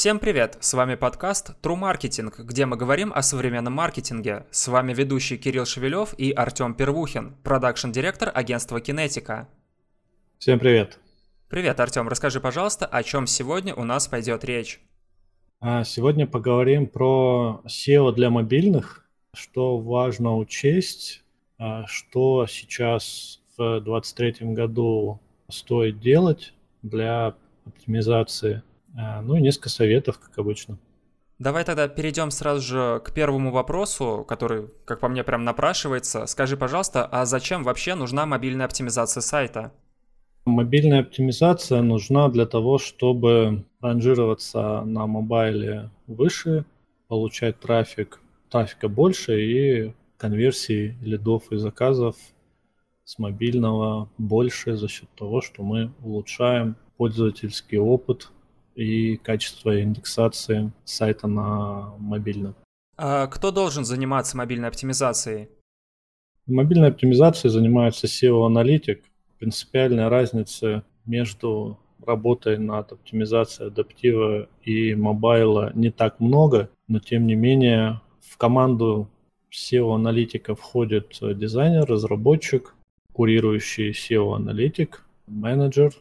Всем привет! С вами подкаст True Marketing, где мы говорим о современном маркетинге. С вами ведущий Кирилл Шевелев и Артем Первухин, продакшн-директор агентства Кинетика. Всем привет! Привет, Артем. Расскажи, пожалуйста, о чем сегодня у нас пойдет речь. А, сегодня поговорим про SEO для мобильных, что важно учесть, а, что сейчас в 2023 году стоит делать для оптимизации ну и несколько советов, как обычно. Давай тогда перейдем сразу же к первому вопросу, который, как по мне, прям напрашивается. Скажи, пожалуйста, а зачем вообще нужна мобильная оптимизация сайта? Мобильная оптимизация нужна для того, чтобы ранжироваться на мобайле выше, получать трафик, трафика больше и конверсии лидов и заказов с мобильного больше за счет того, что мы улучшаем пользовательский опыт и качество индексации сайта на мобильном. А кто должен заниматься мобильной оптимизацией? Мобильной оптимизацией занимается SEO-аналитик. Принципиальная разница между работой над оптимизацией адаптива и мобайла не так много, но тем не менее в команду SEO-аналитика входит дизайнер, разработчик, курирующий SEO-аналитик, менеджер,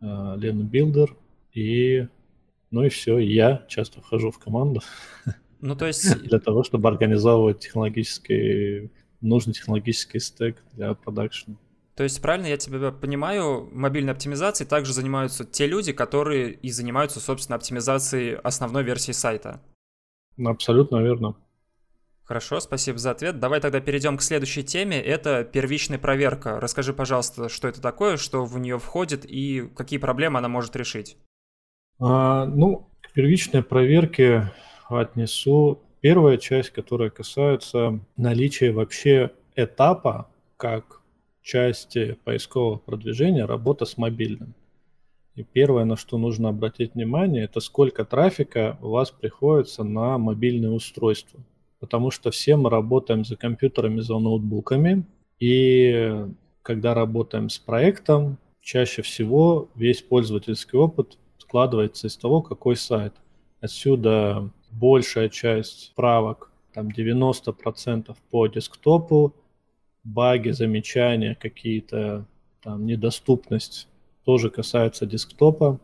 link builder э, и ну и все, я часто вхожу в команду. Ну, то есть... Для того, чтобы организовывать технологический, нужный технологический стек для продакшена. То есть, правильно я тебя понимаю, мобильной оптимизацией также занимаются те люди, которые и занимаются, собственно, оптимизацией основной версии сайта? Абсолютно верно. Хорошо, спасибо за ответ. Давай тогда перейдем к следующей теме. Это первичная проверка. Расскажи, пожалуйста, что это такое, что в нее входит и какие проблемы она может решить. А, ну, к первичной проверке отнесу первая часть, которая касается наличия вообще этапа, как части поискового продвижения, работа с мобильным. И первое, на что нужно обратить внимание, это сколько трафика у вас приходится на мобильное устройство. Потому что все мы работаем за компьютерами, за ноутбуками, и когда работаем с проектом, чаще всего весь пользовательский опыт складывается из того, какой сайт. Отсюда большая часть правок, там 90% по десктопу, баги, замечания, какие-то там недоступность тоже касается десктопа.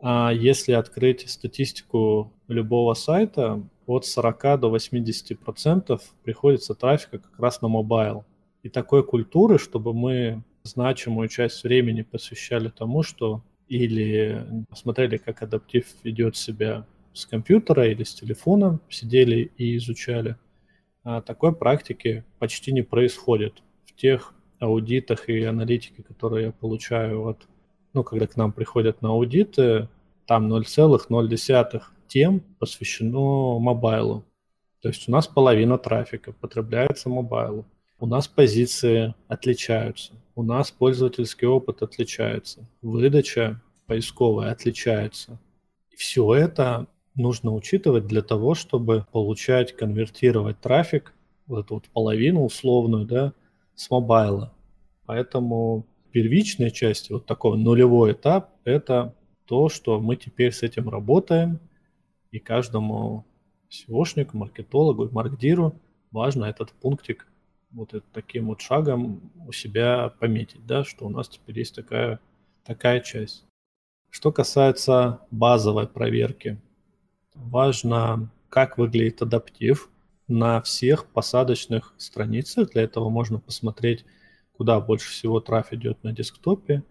А если открыть статистику любого сайта, от 40 до 80% приходится трафика как раз на mobile. И такой культуры, чтобы мы значимую часть времени посвящали тому, что или посмотрели, как адаптив ведет себя с компьютера или с телефона, сидели и изучали. А такой практики почти не происходит в тех аудитах и аналитике, которые я получаю от, ну, когда к нам приходят на аудиты, там 0,0 тем посвящено мобайлу. То есть у нас половина трафика потребляется мобайлу. У нас позиции отличаются, у нас пользовательский опыт отличается, выдача поисковая отличается. Все это нужно учитывать для того, чтобы получать, конвертировать трафик, вот эту вот половину условную, да, с мобайла. Поэтому первичная часть, вот такой нулевой этап, это то, что мы теперь с этим работаем, и каждому SEOшнику, маркетологу маркдиру важно этот пунктик вот таким вот шагом у себя пометить, да, что у нас теперь есть такая, такая часть. Что касается базовой проверки, важно, как выглядит адаптив на всех посадочных страницах. Для этого можно посмотреть, куда больше всего трафик идет на десктопе,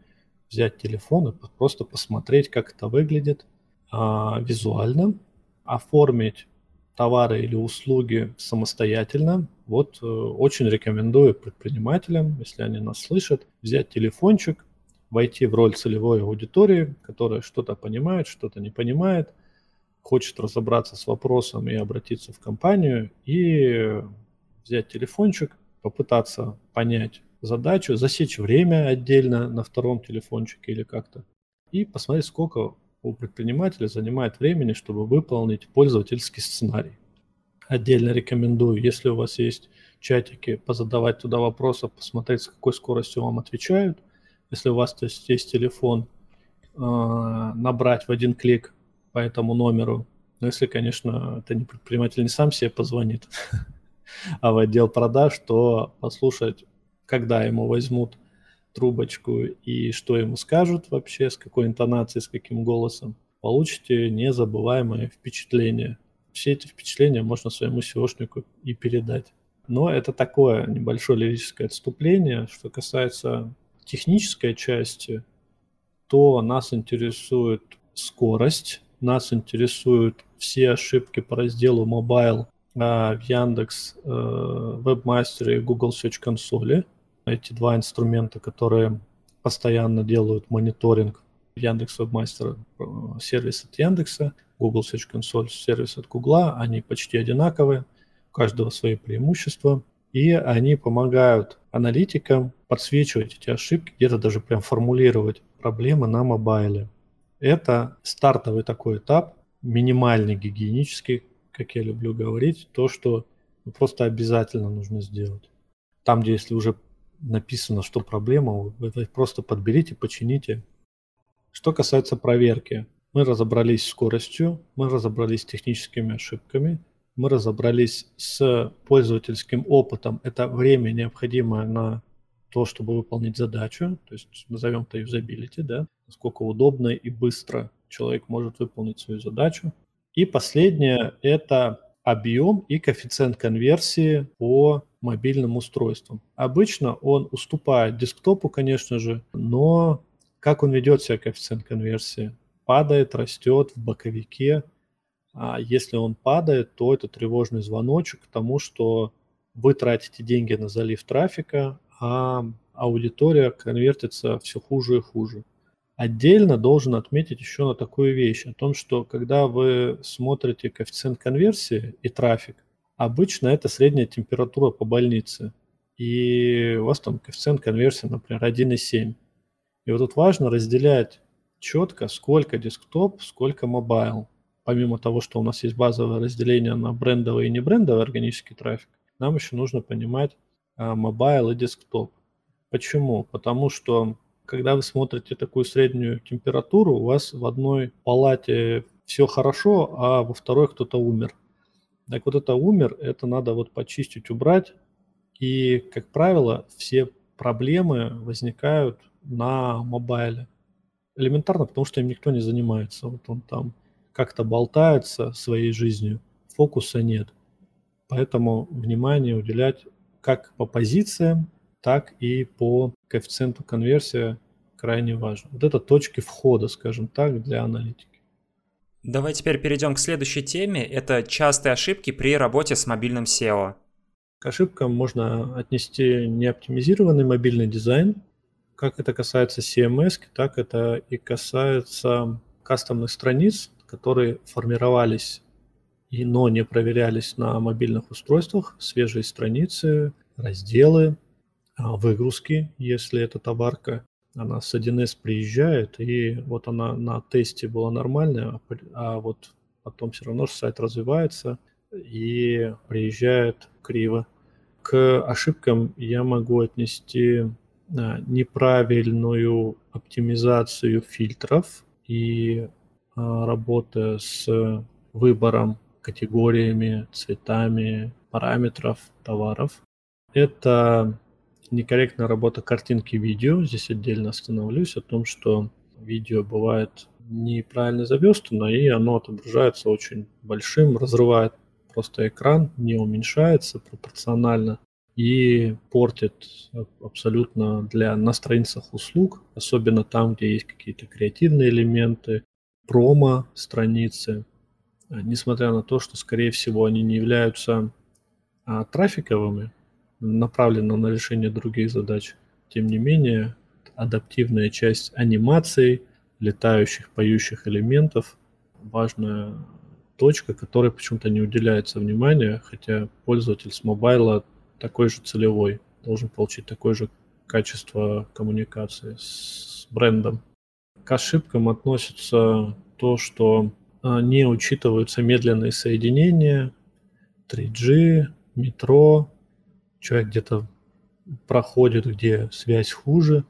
взять телефон и просто посмотреть, как это выглядит а, визуально, оформить товары или услуги самостоятельно. Вот э, очень рекомендую предпринимателям, если они нас слышат, взять телефончик, войти в роль целевой аудитории, которая что-то понимает, что-то не понимает, хочет разобраться с вопросом и обратиться в компанию, и взять телефончик, попытаться понять задачу, засечь время отдельно на втором телефончике или как-то, и посмотреть, сколько у предпринимателя занимает времени, чтобы выполнить пользовательский сценарий. Отдельно рекомендую, если у вас есть чатики, позадавать туда вопросы, посмотреть, с какой скоростью вам отвечают. Если у вас то есть, есть телефон, э, набрать в один клик по этому номеру. Но если, конечно, это не предприниматель не сам себе позвонит, а в отдел продаж, то послушать, когда ему возьмут трубочку и что ему скажут вообще, с какой интонацией, с каким голосом, получите незабываемое впечатление. Все эти впечатления можно своему SEOшнику и передать. Но это такое небольшое лирическое отступление. Что касается технической части, то нас интересует скорость, нас интересуют все ошибки по разделу Mobile а, в Яндекс э, Webmaster и Google Search Console. Эти два инструмента, которые постоянно делают мониторинг Яндекс Webmaster э, сервис от Яндекса, Google Search Console сервис от Google, они почти одинаковые, у каждого свои преимущества, и они помогают аналитикам подсвечивать эти ошибки, где-то даже прям формулировать проблемы на мобайле. Это стартовый такой этап, минимальный гигиенический, как я люблю говорить, то, что просто обязательно нужно сделать. Там, где если уже написано, что проблема, вы просто подберите, почините. Что касается проверки, мы разобрались с скоростью, мы разобрались с техническими ошибками, мы разобрались с пользовательским опытом. Это время, необходимое на то, чтобы выполнить задачу, то есть назовем это юзабилити, да, насколько удобно и быстро человек может выполнить свою задачу. И последнее – это объем и коэффициент конверсии по мобильным устройствам. Обычно он уступает десктопу, конечно же, но как он ведет себя коэффициент конверсии? Падает, растет в боковике. А если он падает, то это тревожный звоночек к тому, что вы тратите деньги на залив трафика, а аудитория конвертится все хуже и хуже. Отдельно должен отметить еще на такую вещь, о том, что когда вы смотрите коэффициент конверсии и трафик, обычно это средняя температура по больнице. И у вас там коэффициент конверсии, например, 1,7. И вот тут важно разделять четко, сколько десктоп, сколько mobile. Помимо того, что у нас есть базовое разделение на брендовый и не брендовый органический трафик, нам еще нужно понимать mobile и десктоп. Почему? Потому что когда вы смотрите такую среднюю температуру, у вас в одной палате все хорошо, а во второй кто-то умер. Так вот это умер, это надо вот почистить, убрать. И, как правило, все проблемы возникают на мобайле. Элементарно, потому что им никто не занимается. Вот он там как-то болтается своей жизнью, фокуса нет. Поэтому внимание уделять как по позициям, так и по коэффициенту конверсия крайне важно. Вот это точки входа, скажем так, для аналитики. Давай теперь перейдем к следующей теме. Это частые ошибки при работе с мобильным SEO. К ошибкам можно отнести неоптимизированный мобильный дизайн. Как это касается CMS, так это и касается кастомных страниц, которые формировались и но не проверялись на мобильных устройствах, свежие страницы, разделы, а, выгрузки, если это товарка, она с 1С приезжает, и вот она на тесте была нормальная, а, а вот потом все равно сайт развивается и приезжает криво. К ошибкам я могу отнести а, неправильную оптимизацию фильтров и работа с выбором категориями, цветами, параметров товаров. Это некорректная работа картинки видео. Здесь отдельно остановлюсь о том, что видео бывает неправильно заверстано, и оно отображается очень большим, разрывает просто экран, не уменьшается пропорционально и портит абсолютно для на страницах услуг, особенно там, где есть какие-то креативные элементы, промо страницы, несмотря на то, что, скорее всего, они не являются а, трафиковыми, направлена на решение других задач. Тем не менее, адаптивная часть анимаций, летающих, поющих элементов – важная точка, которой почему-то не уделяется внимания, хотя пользователь с мобайла такой же целевой, должен получить такое же качество коммуникации с брендом. К ошибкам относится то, что а, не учитываются медленные соединения, 3G, метро, человек где-то проходит, где связь хуже,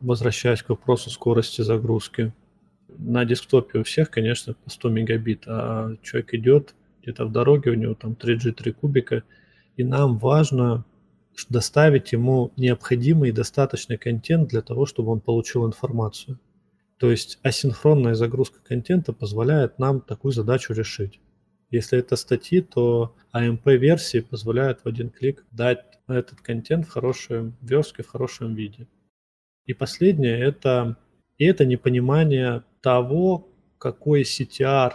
возвращаясь к вопросу скорости загрузки. на десктопе у всех, конечно, по 100 мегабит, а человек идет где-то в дороге, у него там 3G, 3 кубика, и нам важно доставить ему необходимый и достаточный контент для того, чтобы он получил информацию. То есть асинхронная загрузка контента позволяет нам такую задачу решить. Если это статьи, то AMP-версии позволяют в один клик дать этот контент в хорошем верстке, в хорошем виде. И последнее – это, и это непонимание того, какой CTR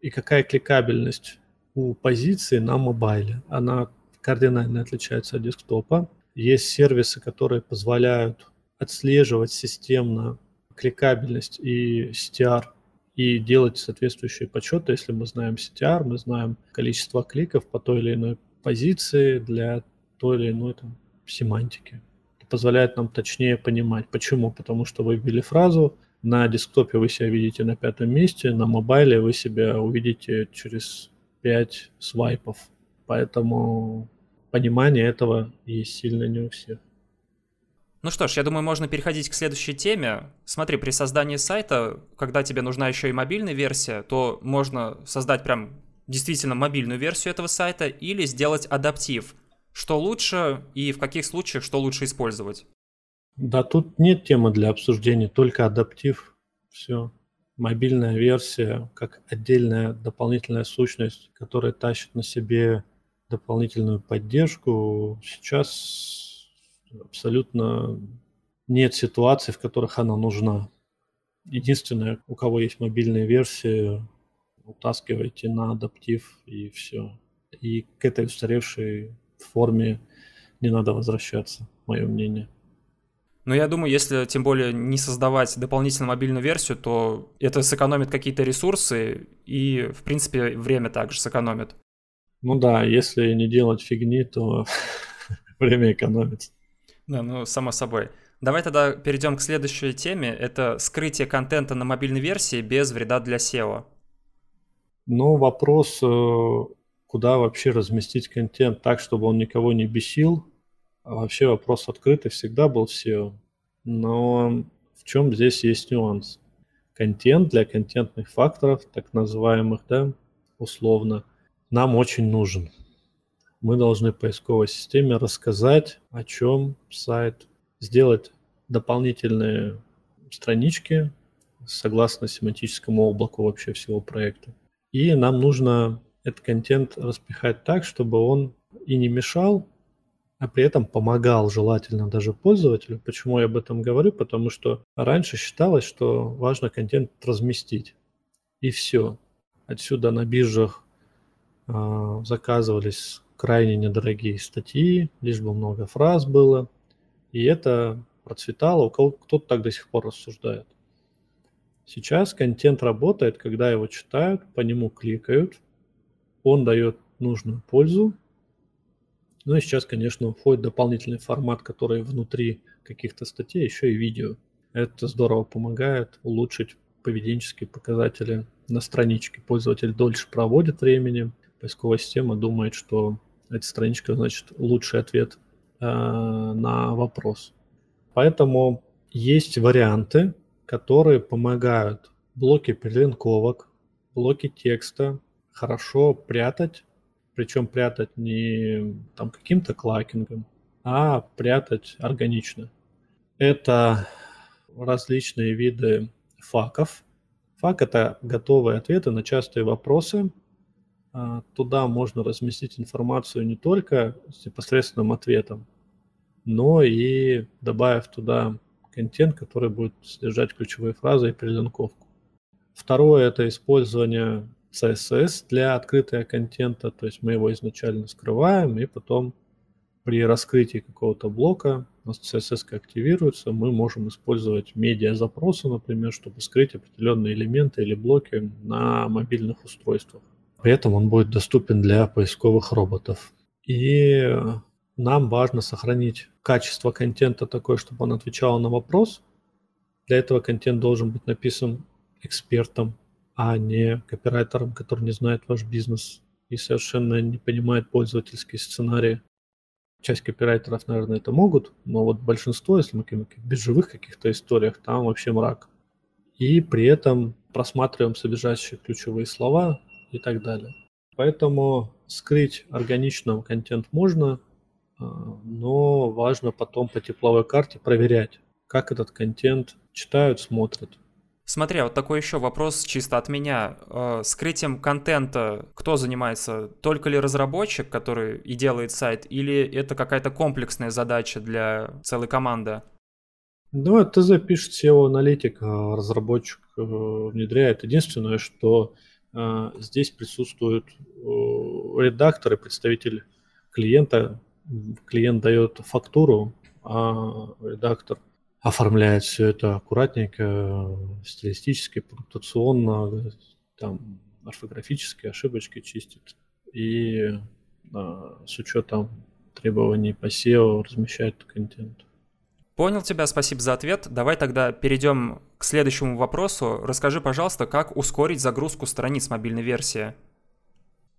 и какая кликабельность у позиции на мобайле. Она кардинально отличается от десктопа. Есть сервисы, которые позволяют отслеживать системно кликабельность и CTR и делать соответствующие подсчеты. Если мы знаем CTR, мы знаем количество кликов по той или иной позиции для той или иной там, семантики. Это позволяет нам точнее понимать. Почему? Потому что вы ввели фразу, на десктопе вы себя видите на пятом месте, на мобайле вы себя увидите через 5 свайпов. Поэтому понимание этого есть сильно не у всех. Ну что ж, я думаю, можно переходить к следующей теме. Смотри, при создании сайта, когда тебе нужна еще и мобильная версия, то можно создать прям действительно мобильную версию этого сайта или сделать адаптив. Что лучше и в каких случаях что лучше использовать? Да, тут нет темы для обсуждения, только адаптив. Все. Мобильная версия как отдельная дополнительная сущность, которая тащит на себе дополнительную поддержку. Сейчас абсолютно нет ситуаций, в которых она нужна. Единственное, у кого есть мобильная версия, утаскивайте на адаптив и все. И к этой устаревшей форме не надо возвращаться, мое мнение. Но я думаю, если тем более не создавать дополнительную мобильную версию, то это сэкономит какие-то ресурсы и, в принципе, время также сэкономит. Ну да, если не делать фигни, то время экономится. Да, ну, само собой. Давай тогда перейдем к следующей теме. Это скрытие контента на мобильной версии без вреда для SEO. Ну, вопрос, э, куда вообще разместить контент так, чтобы он никого не бесил. А вообще вопрос открытый всегда был в SEO. Но в чем здесь есть нюанс? Контент для контентных факторов, так называемых, да, условно, нам очень нужен мы должны поисковой системе рассказать, о чем сайт, сделать дополнительные странички согласно семантическому облаку вообще всего проекта. И нам нужно этот контент распихать так, чтобы он и не мешал, а при этом помогал желательно даже пользователю. Почему я об этом говорю? Потому что раньше считалось, что важно контент разместить. И все. Отсюда на биржах э, заказывались крайне недорогие статьи, лишь бы много фраз было. И это процветало, у кого кто-то так до сих пор рассуждает. Сейчас контент работает, когда его читают, по нему кликают, он дает нужную пользу. Ну и сейчас, конечно, входит дополнительный формат, который внутри каких-то статей, еще и видео. Это здорово помогает улучшить поведенческие показатели на страничке. Пользователь дольше проводит времени, поисковая система думает, что эта страничка, значит, лучший ответ э, на вопрос. Поэтому есть варианты, которые помогают блоки перелинковок, блоки текста хорошо прятать, причем прятать не там каким-то клакингом, а прятать органично. Это различные виды факов. Фак – это готовые ответы на частые вопросы, туда можно разместить информацию не только с непосредственным ответом, но и добавив туда контент, который будет содержать ключевые фразы и перелинковку. Второе – это использование CSS для открытия контента, то есть мы его изначально скрываем, и потом при раскрытии какого-то блока у нас CSS активируется, мы можем использовать медиа-запросы, например, чтобы скрыть определенные элементы или блоки на мобильных устройствах. При этом он будет доступен для поисковых роботов. И нам важно сохранить качество контента такое, чтобы он отвечал на вопрос. Для этого контент должен быть написан экспертом, а не копирайтером, который не знает ваш бизнес и совершенно не понимает пользовательские сценарии. Часть копирайтеров, наверное, это могут, но вот большинство, если мы говорим о биржевых каких-то историях, там вообще мрак. и при этом просматриваем содержащие ключевые слова и так далее. Поэтому скрыть органично контент можно, а, но важно потом по тепловой карте проверять, как этот контент читают, смотрят. Смотри, а вот такой еще вопрос чисто от меня. Э, скрытием контента кто занимается? Только ли разработчик, который и делает сайт, или это какая-то комплексная задача для целой команды? Ну, это запишет SEO-аналитик, а разработчик э, внедряет. Единственное, что здесь присутствуют редакторы, представитель клиента. Клиент дает фактуру, а редактор оформляет все это аккуратненько, стилистически, пунктуационно, там орфографические ошибочки чистит и а, с учетом требований по SEO размещает контент. Понял тебя, спасибо за ответ. Давай тогда перейдем к следующему вопросу. Расскажи, пожалуйста, как ускорить загрузку страниц мобильной версии?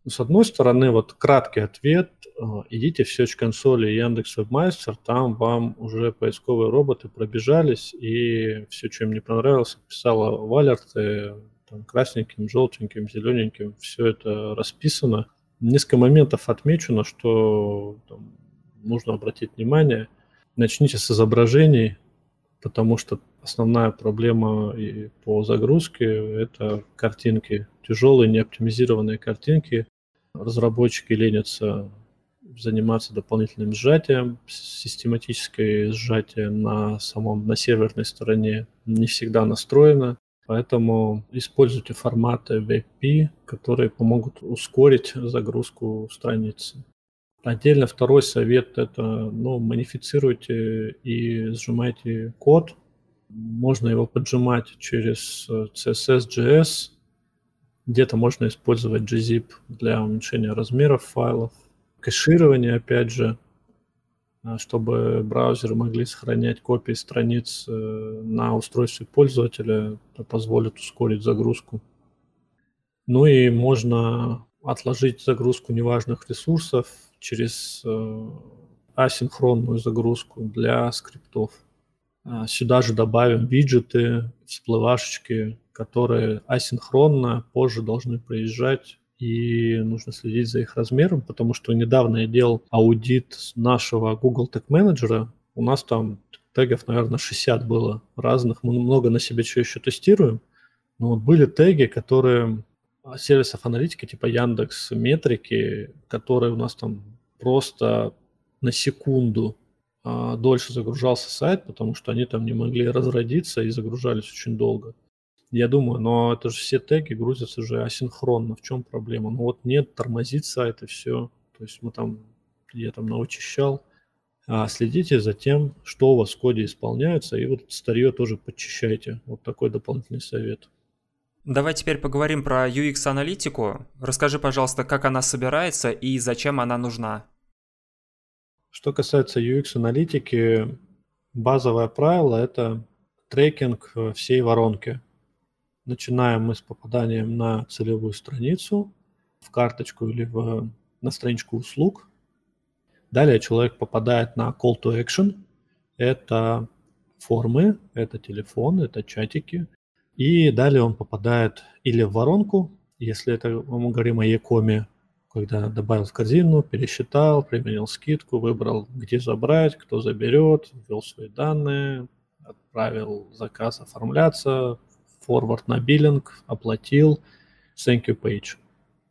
С одной стороны, вот краткий ответ. Э, идите в Search консоли Яндекс Webmaster, там вам уже поисковые роботы пробежались, и все, что им не понравилось, писала в алерты, там, красненьким, желтеньким, зелененьким, все это расписано. Несколько моментов отмечено, что там, нужно обратить внимание. Начните с изображений, потому что основная проблема и по загрузке – это картинки, тяжелые, неоптимизированные картинки. Разработчики ленятся заниматься дополнительным сжатием, систематическое сжатие на самом, на серверной стороне не всегда настроено, поэтому используйте форматы WebP, которые помогут ускорить загрузку страницы. Отдельно второй совет – это ну, манифицируйте и сжимайте код. Можно его поджимать через э, CSS.js. Где-то можно использовать gzip для уменьшения размеров файлов. Кэширование, опять же, э, чтобы браузеры могли сохранять копии страниц э, на устройстве пользователя, это позволит ускорить загрузку. Ну и можно отложить загрузку неважных ресурсов через э, асинхронную загрузку для скриптов. А, сюда же добавим виджеты, всплывашечки, которые асинхронно позже должны проезжать и нужно следить за их размером, потому что недавно я делал аудит нашего Google Tag Manager. У нас там тегов, наверное, 60 было разных. Мы много на себе что еще тестируем. Но вот были теги, которые сервисов аналитики типа Яндекс Метрики, которые у нас там просто на секунду а, дольше загружался сайт, потому что они там не могли разродиться и загружались очень долго. Я думаю, но это же все теги грузятся уже асинхронно. В чем проблема? Ну вот нет, тормозит сайт и все. То есть мы там, я там научищал. А следите за тем, что у вас в коде исполняется, и вот старье тоже подчищайте. Вот такой дополнительный совет. Давай теперь поговорим про UX-аналитику. Расскажи, пожалуйста, как она собирается и зачем она нужна. Что касается UX-аналитики, базовое правило – это трекинг всей воронки. Начинаем мы с попаданием на целевую страницу, в карточку или в, на страничку услуг. Далее человек попадает на call to action. Это формы, это телефон, это чатики – и далее он попадает или в воронку, если это мы говорим о Якоме, когда добавил в корзину, пересчитал, применил скидку, выбрал, где забрать, кто заберет, ввел свои данные, отправил заказ оформляться, форвард на биллинг, оплатил, thank you page.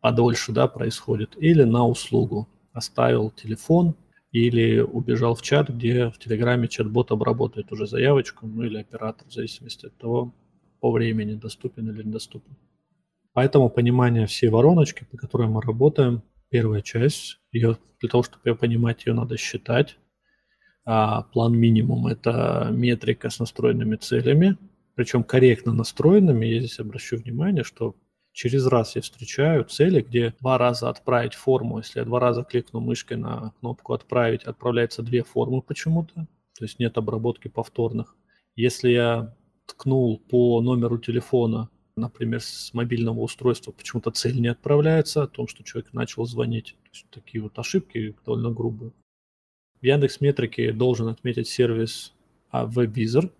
Подольше, да, происходит. Или на услугу. Оставил телефон или убежал в чат, где в Телеграме чат-бот обработает уже заявочку, ну или оператор, в зависимости от того, по времени, доступен или недоступен. Поэтому понимание всей вороночки, по которой мы работаем, первая часть, ее, для того, чтобы ее понимать, ее надо считать. А план минимум – это метрика с настроенными целями, причем корректно настроенными. Я здесь обращу внимание, что через раз я встречаю цели, где два раза отправить форму. Если я два раза кликну мышкой на кнопку «Отправить», отправляется две формы почему-то, то есть нет обработки повторных. Если я ткнул по номеру телефона, например, с мобильного устройства, почему-то цель не отправляется, о том, что человек начал звонить. То есть такие вот ошибки довольно грубые. В Яндекс Метрике должен отметить сервис WebVisor,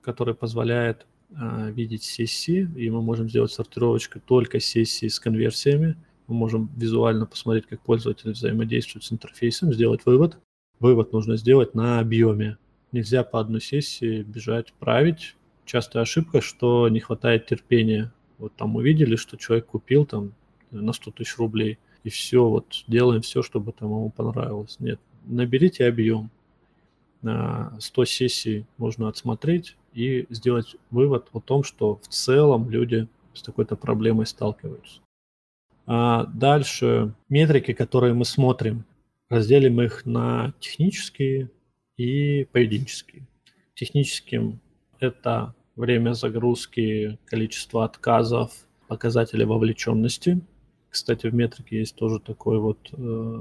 который позволяет а, видеть сессии, и мы можем сделать сортировочку только сессии с конверсиями. Мы можем визуально посмотреть, как пользователь взаимодействует с интерфейсом, сделать вывод. Вывод нужно сделать на объеме. Нельзя по одной сессии бежать, править. Частая ошибка, что не хватает терпения. Вот там увидели, что человек купил там на 100 тысяч рублей, и все, вот делаем все, чтобы там ему понравилось. Нет, наберите объем. На 100 сессий можно отсмотреть и сделать вывод о том, что в целом люди с такой-то проблемой сталкиваются. А дальше метрики, которые мы смотрим, разделим их на технические и поведенческие. Техническим это время загрузки, количество отказов, показатели вовлеченности. Кстати, в метрике есть тоже такой вот э,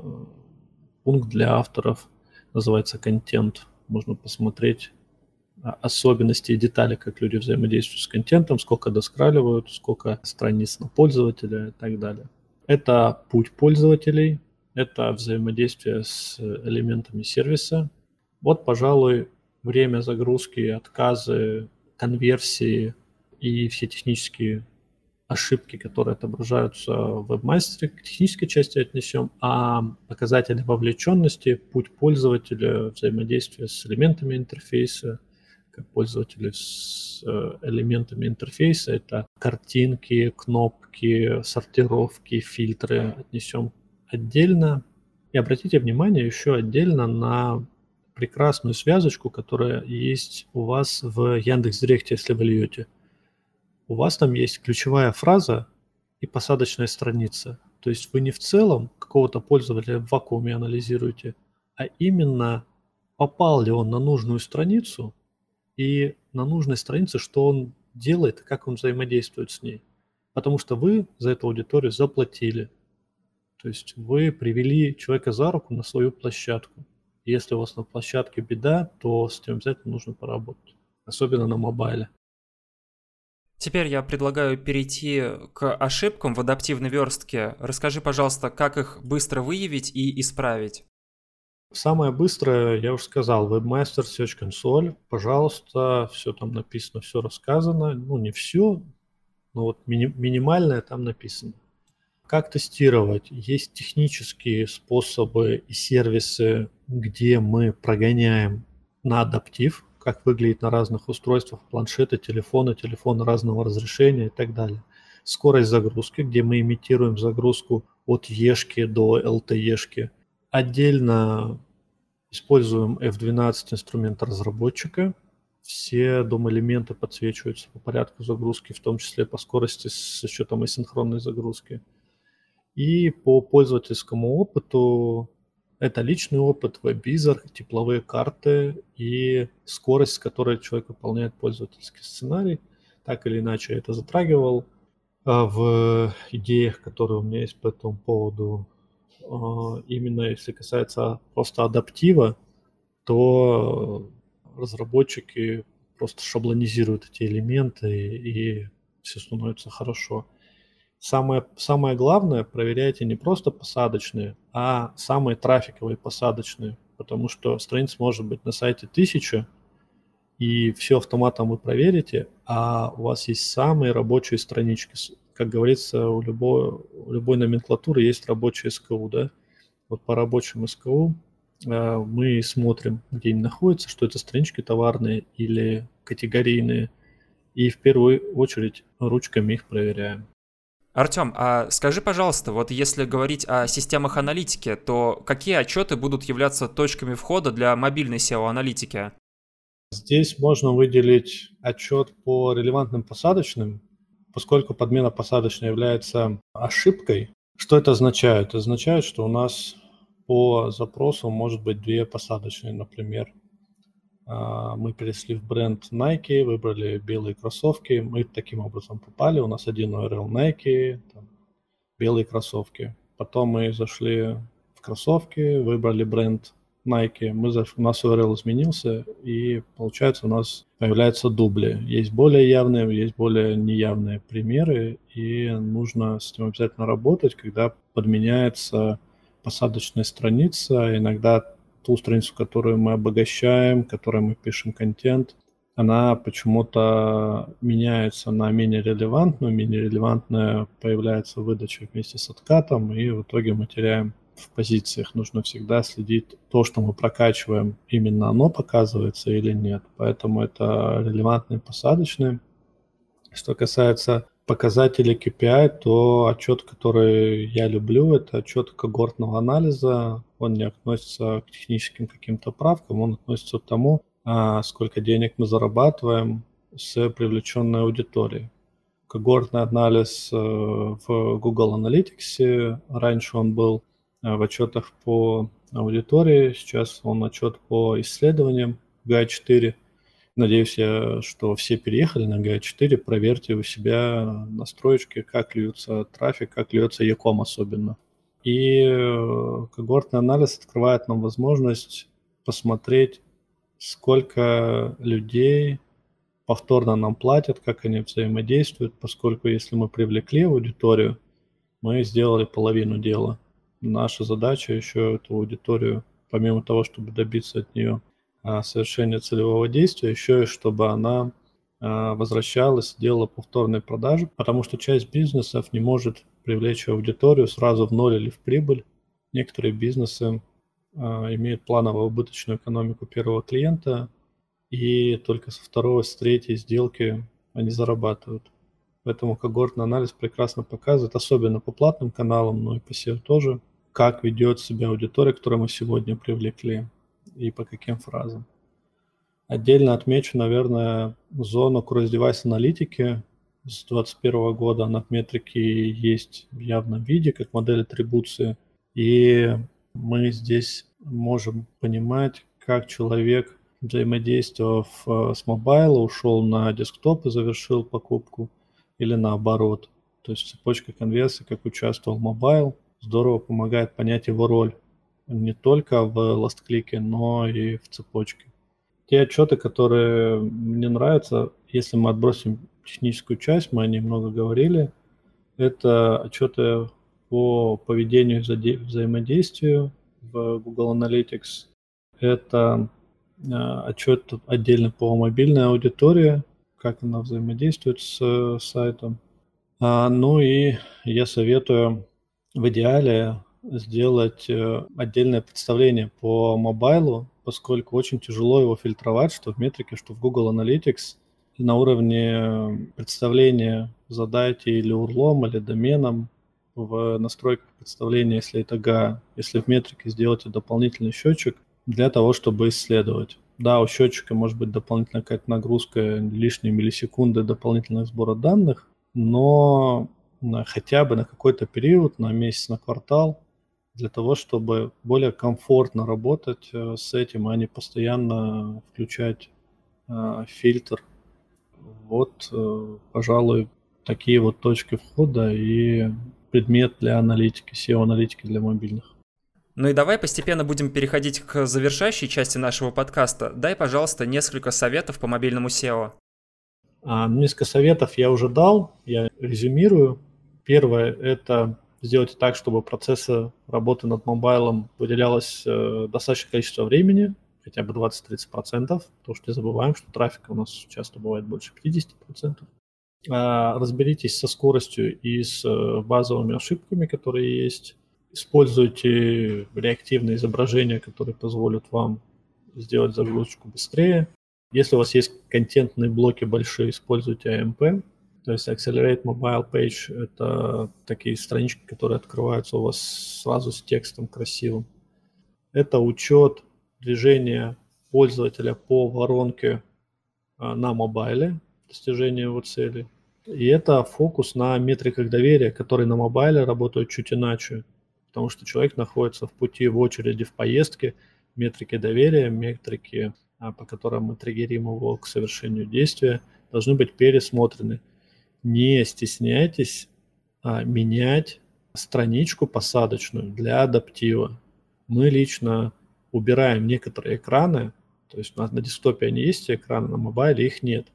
пункт для авторов, называется контент. Можно посмотреть особенности и детали, как люди взаимодействуют с контентом, сколько доскраливают, сколько страниц на пользователя и так далее. Это путь пользователей, это взаимодействие с элементами сервиса. Вот, пожалуй, время загрузки, отказы, конверсии и все технические ошибки, которые отображаются в вебмастере, к технической части отнесем, а показатели вовлеченности, путь пользователя, взаимодействие с элементами интерфейса, как пользователи с э, элементами интерфейса, это картинки, кнопки, сортировки, фильтры отнесем отдельно. И обратите внимание еще отдельно на прекрасную связочку, которая есть у вас в Яндекс.Директе, если вы льете. У вас там есть ключевая фраза и посадочная страница. То есть вы не в целом какого-то пользователя в вакууме анализируете, а именно попал ли он на нужную страницу и на нужной странице, что он делает, как он взаимодействует с ней. Потому что вы за эту аудиторию заплатили. То есть вы привели человека за руку на свою площадку. Если у вас на площадке беда, то с этим обязательно нужно поработать. Особенно на мобайле. Теперь я предлагаю перейти к ошибкам в адаптивной верстке. Расскажи, пожалуйста, как их быстро выявить и исправить. Самое быстрое, я уже сказал, Webmaster Search Console. Пожалуйста, все там написано, все рассказано. Ну, не все, но вот мини- минимальное там написано. Как тестировать? Есть технические способы и сервисы, где мы прогоняем на адаптив, как выглядит на разных устройствах, планшеты, телефоны, телефоны разного разрешения и так далее. Скорость загрузки, где мы имитируем загрузку от ешки до LTE-шки. Отдельно используем F12 инструмент разработчика. Все дом-элементы подсвечиваются по порядку загрузки, в том числе по скорости с учетом асинхронной загрузки. И по пользовательскому опыту это личный опыт, веб-визор, тепловые карты и скорость, с которой человек выполняет пользовательский сценарий. Так или иначе я это затрагивал а, в идеях, которые у меня есть по этому поводу. А, именно если касается просто адаптива, то разработчики просто шаблонизируют эти элементы и, и все становится хорошо. Самое, самое главное, проверяйте не просто посадочные, а самые трафиковые посадочные, потому что страниц может быть на сайте тысяча, и все автоматом вы проверите, а у вас есть самые рабочие странички. Как говорится, у любой, у любой номенклатуры есть рабочий СКУ, да? Вот по рабочему СКУ э, мы смотрим, где они находятся, что это странички товарные или категорийные, и в первую очередь ручками их проверяем. Артем, а скажи, пожалуйста, вот если говорить о системах аналитики, то какие отчеты будут являться точками входа для мобильной SEO-аналитики? Здесь можно выделить отчет по релевантным посадочным, поскольку подмена посадочной является ошибкой. Что это означает? Это означает, что у нас по запросу может быть две посадочные, например. А, мы перешли в бренд Nike, выбрали белые кроссовки. Мы таким образом попали. У нас один URL Nike, там, белые кроссовки. Потом мы зашли в кроссовки, выбрали бренд Nike. Мы заш... У нас URL изменился, и получается у нас появляются дубли. Есть более явные, есть более неявные примеры, и нужно с этим обязательно работать, когда подменяется посадочная страница. Иногда ту страницу, которую мы обогащаем, которой мы пишем контент, она почему-то меняется на менее релевантную, менее релевантная появляется выдача вместе с откатом, и в итоге мы теряем в позициях. Нужно всегда следить то, что мы прокачиваем, именно оно показывается или нет. Поэтому это релевантные посадочные. Что касается показателей KPI, то отчет, который я люблю, это отчет когортного анализа. Он не относится к техническим каким-то правкам, он относится к тому, а, сколько денег мы зарабатываем с привлеченной аудиторией. Когортный анализ э, в Google Analytics, раньше он был э, в отчетах по аудитории, сейчас он отчет по исследованиям GA4. Надеюсь я, что все переехали на GA4, проверьте у себя настроечки, как льется трафик, как льется Яком особенно. И э, когортный анализ открывает нам возможность посмотреть сколько людей повторно нам платят, как они взаимодействуют, поскольку если мы привлекли аудиторию, мы сделали половину дела. Наша задача еще эту аудиторию, помимо того, чтобы добиться от нее а, совершения целевого действия, еще и чтобы она а, возвращалась, делала повторные продажи, потому что часть бизнесов не может привлечь аудиторию сразу в ноль или в прибыль. Некоторые бизнесы а, имеют плановую убыточную экономику первого клиента, и только со второго, с третьей сделки они зарабатывают. Поэтому когортный анализ прекрасно показывает, особенно по платным каналам, но и по SEO тоже, как ведет себя аудитория, которую мы сегодня привлекли, и по каким фразам. Отдельно отмечу, наверное, зону кросс-девайс аналитики с 2021 года. Она в метрике есть в явном виде, как модель атрибуции. И мы здесь можем понимать, как человек, взаимодействовав э, с mobile а, ушел на десктоп и завершил покупку, или наоборот. То есть цепочка конверсии, как участвовал mobile, здорово помогает понять его роль не только в last click е, но и в цепочке. Те отчеты, которые мне нравятся, если мы отбросим техническую часть, мы о ней много говорили, это отчеты по поведению и взаимодействию в Google Analytics. Это а, отчет отдельно по мобильной аудитории, как она взаимодействует с сайтом. А, ну и я советую в идеале сделать э, отдельное представление по мобайлу, поскольку очень тяжело его фильтровать, что в метрике, что в Google Analytics на уровне представления задайте или урлом, или доменом, в настройках представления, если это GA, если в метрике сделайте дополнительный счетчик для того, чтобы исследовать. Да, у счетчика может быть дополнительная какая-то нагрузка, лишние миллисекунды дополнительного сбора данных, но хотя бы на какой-то период, на месяц, на квартал, для того, чтобы более комфортно работать э, с этим, а не постоянно включать э, фильтр. Вот, э, пожалуй, такие вот точки входа и предмет для аналитики, SEO-аналитики для мобильных. Ну и давай постепенно будем переходить к завершающей части нашего подкаста. Дай, пожалуйста, несколько советов по мобильному SEO. А, несколько советов я уже дал, я резюмирую. Первое – это сделать так, чтобы процессы работы над мобайлом выделялось э, достаточное количество времени, хотя бы 20-30%, потому что не забываем, что трафика у нас часто бывает больше 50%. А, разберитесь со скоростью и с э, базовыми ошибками, которые есть. Используйте реактивные изображения, которые позволят вам сделать загрузочку быстрее. Если у вас есть контентные блоки большие, используйте AMP. То есть Accelerate Mobile Page — это такие странички, которые открываются у вас сразу с текстом красивым. Это учет движения пользователя по воронке а, на мобайле, достижения его цели. И это фокус на метриках доверия, которые на мобайле работают чуть иначе, потому что человек находится в пути, в очереди, в поездке, метрики доверия, метрики, а, по которым мы триггерим его к совершению действия, должны быть пересмотрены. Не стесняйтесь а, менять страничку посадочную для адаптива. Мы лично убираем некоторые экраны, то есть на, на десктопе они есть, экраны на мобайле их нет.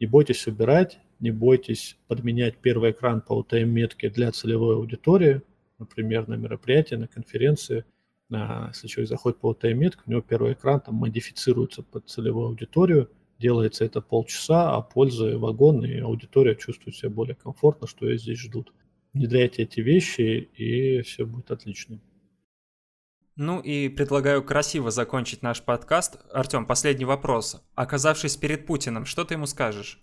Не бойтесь убирать, не бойтесь подменять первый экран по UTM-метке для целевой аудитории, например, на мероприятии, на конференции. Если человек заходит по UTM-метке, у него первый экран там модифицируется под целевую аудиторию, делается это полчаса, а пользы вагон и аудитория чувствует себя более комфортно, что ее здесь ждут. Внедряйте эти вещи, и все будет отлично. Ну и предлагаю красиво закончить наш подкаст. Артем, последний вопрос. Оказавшись перед Путиным, что ты ему скажешь?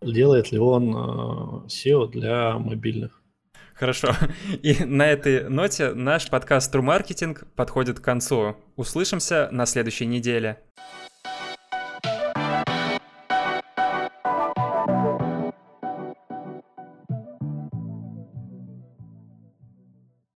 Делает ли он э, SEO для мобильных? Хорошо. И на этой ноте наш подкаст True Marketing подходит к концу. Услышимся на следующей неделе.